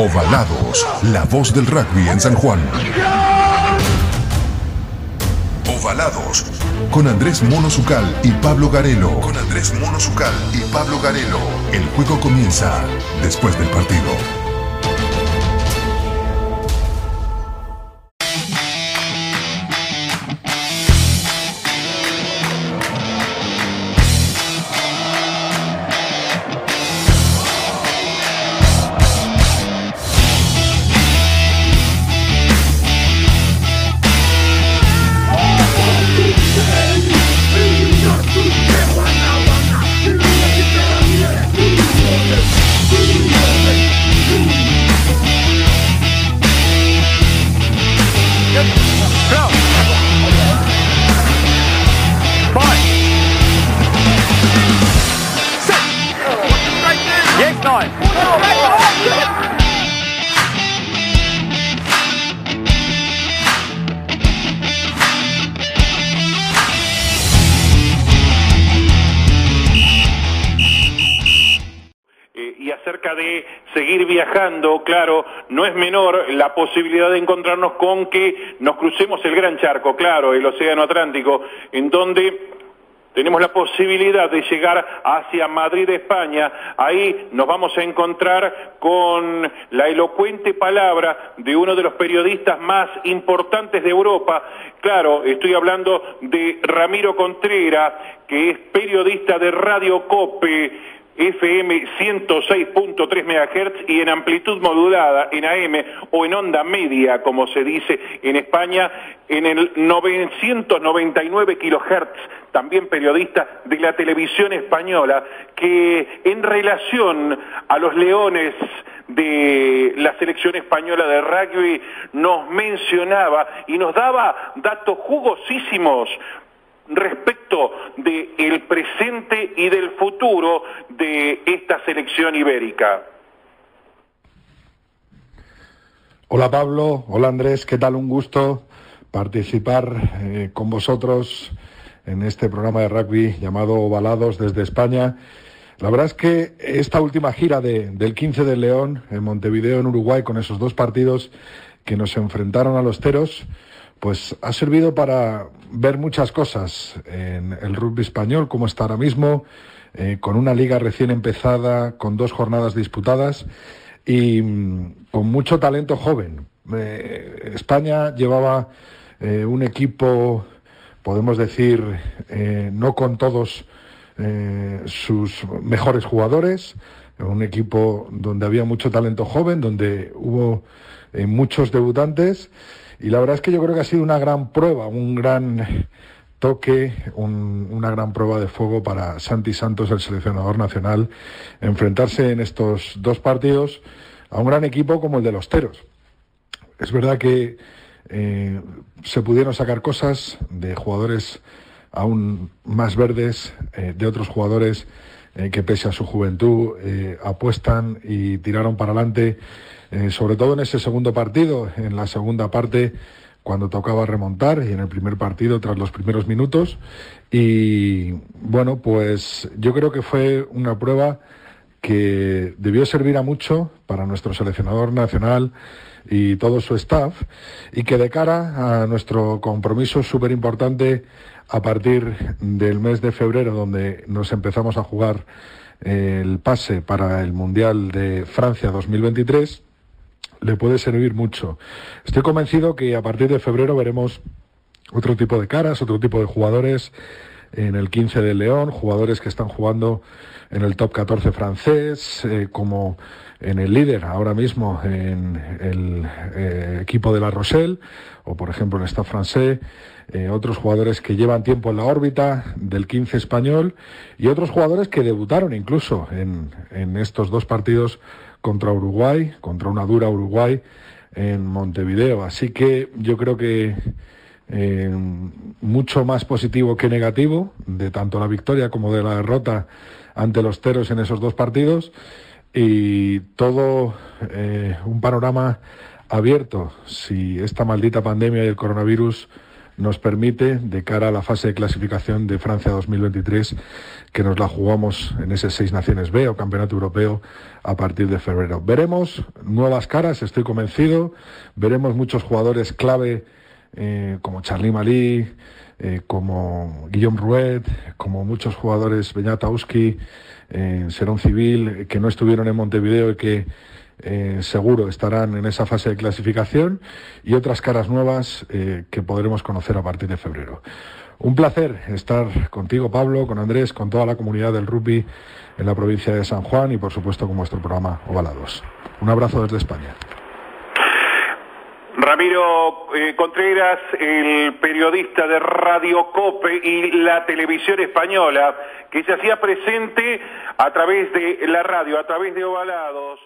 Ovalados, la voz del rugby en San Juan. Ovalados, con Andrés Mono Zucal y Pablo Garelo. Con Andrés Mono Zucal y Pablo Garelo. El juego comienza después del partido. Claro, no es menor la posibilidad de encontrarnos con que nos crucemos el gran charco, claro, el Océano Atlántico, en donde tenemos la posibilidad de llegar hacia Madrid, España. Ahí nos vamos a encontrar con la elocuente palabra de uno de los periodistas más importantes de Europa. Claro, estoy hablando de Ramiro Contreras, que es periodista de Radio Cope FM 106.3 MHz y en amplitud modulada en AM o en onda media, como se dice en España, en el 999 kHz, también periodista de la televisión española, que en relación a los leones de la selección española de rugby nos mencionaba y nos daba datos jugosísimos respecto del presente y del futuro de esta selección ibérica. Hola Pablo, hola Andrés, ¿qué tal? Un gusto participar eh, con vosotros en este programa de rugby llamado Balados desde España. La verdad es que esta última gira del 15 de León en Montevideo, en Uruguay, con esos dos partidos que nos enfrentaron a los Teros, pues ha servido para ver muchas cosas en el rugby español, como está ahora mismo, eh, con una liga recién empezada, con dos jornadas disputadas y mm, con mucho talento joven. Eh, España llevaba eh, un equipo, podemos decir, no con todos sus mejores jugadores, un equipo donde había mucho talento joven, donde hubo muchos debutantes y la verdad es que yo creo que ha sido una gran prueba, un gran toque, una gran prueba de fuego para Santi Santos, el seleccionador nacional, enfrentarse en estos dos partidos a un gran equipo como el de los Teros. Es verdad que eh, se pudieron sacar cosas de jugadores aún más verdes, eh, de otros jugadores eh, que pese a su juventud apuestan y tiraron para adelante eh, sobre todo en ese segundo partido, en la segunda parte, cuando tocaba remontar y en el primer partido tras los primeros minutos. Y bueno, pues yo creo que fue una prueba que debió servir a mucho para nuestro seleccionador nacional y todo su staff y que de cara a nuestro compromiso súper importante a partir del mes de febrero donde nos empezamos a jugar el pase para el Mundial de Francia 2023 le puede servir mucho. Estoy convencido que a partir de febrero veremos otro tipo de caras, otro tipo de jugadores en el 15 de León, jugadores que están jugando en el top 14 francés, eh, como en el líder ahora mismo en el eh, equipo de La Rochelle, o por ejemplo en esta francés, eh, otros jugadores que llevan tiempo en la órbita del 15 español y otros jugadores que debutaron incluso en, en estos dos partidos contra Uruguay, contra una dura Uruguay en Montevideo. Así que yo creo que eh, mucho más positivo que negativo de tanto la victoria como de la derrota ante los teros en esos dos partidos. Y todo eh, un panorama abierto. Si esta maldita pandemia y el coronavirus nos permite, de cara a la fase de clasificación de Francia 2023, que nos la jugamos en ese Seis Naciones B o Campeonato Europeo a partir de febrero. Veremos nuevas caras, estoy convencido, veremos muchos jugadores clave eh, como Charly Malí, eh, como Guillaume Rouet, como muchos jugadores, Beñatauski, eh, Serón Civil, que no estuvieron en Montevideo y que eh, seguro estarán en esa fase de clasificación y otras caras nuevas que podremos conocer a partir de febrero. Un placer estar contigo, Pablo, con Andrés, con toda la comunidad del rugby en la provincia de San Juan y, por supuesto, con vuestro programa Ovalados. Un abrazo desde España. Ramiro eh, Contreras, el periodista de Radio Cope y la televisión española, que se hacía presente a través de la radio, a través de Ovalados.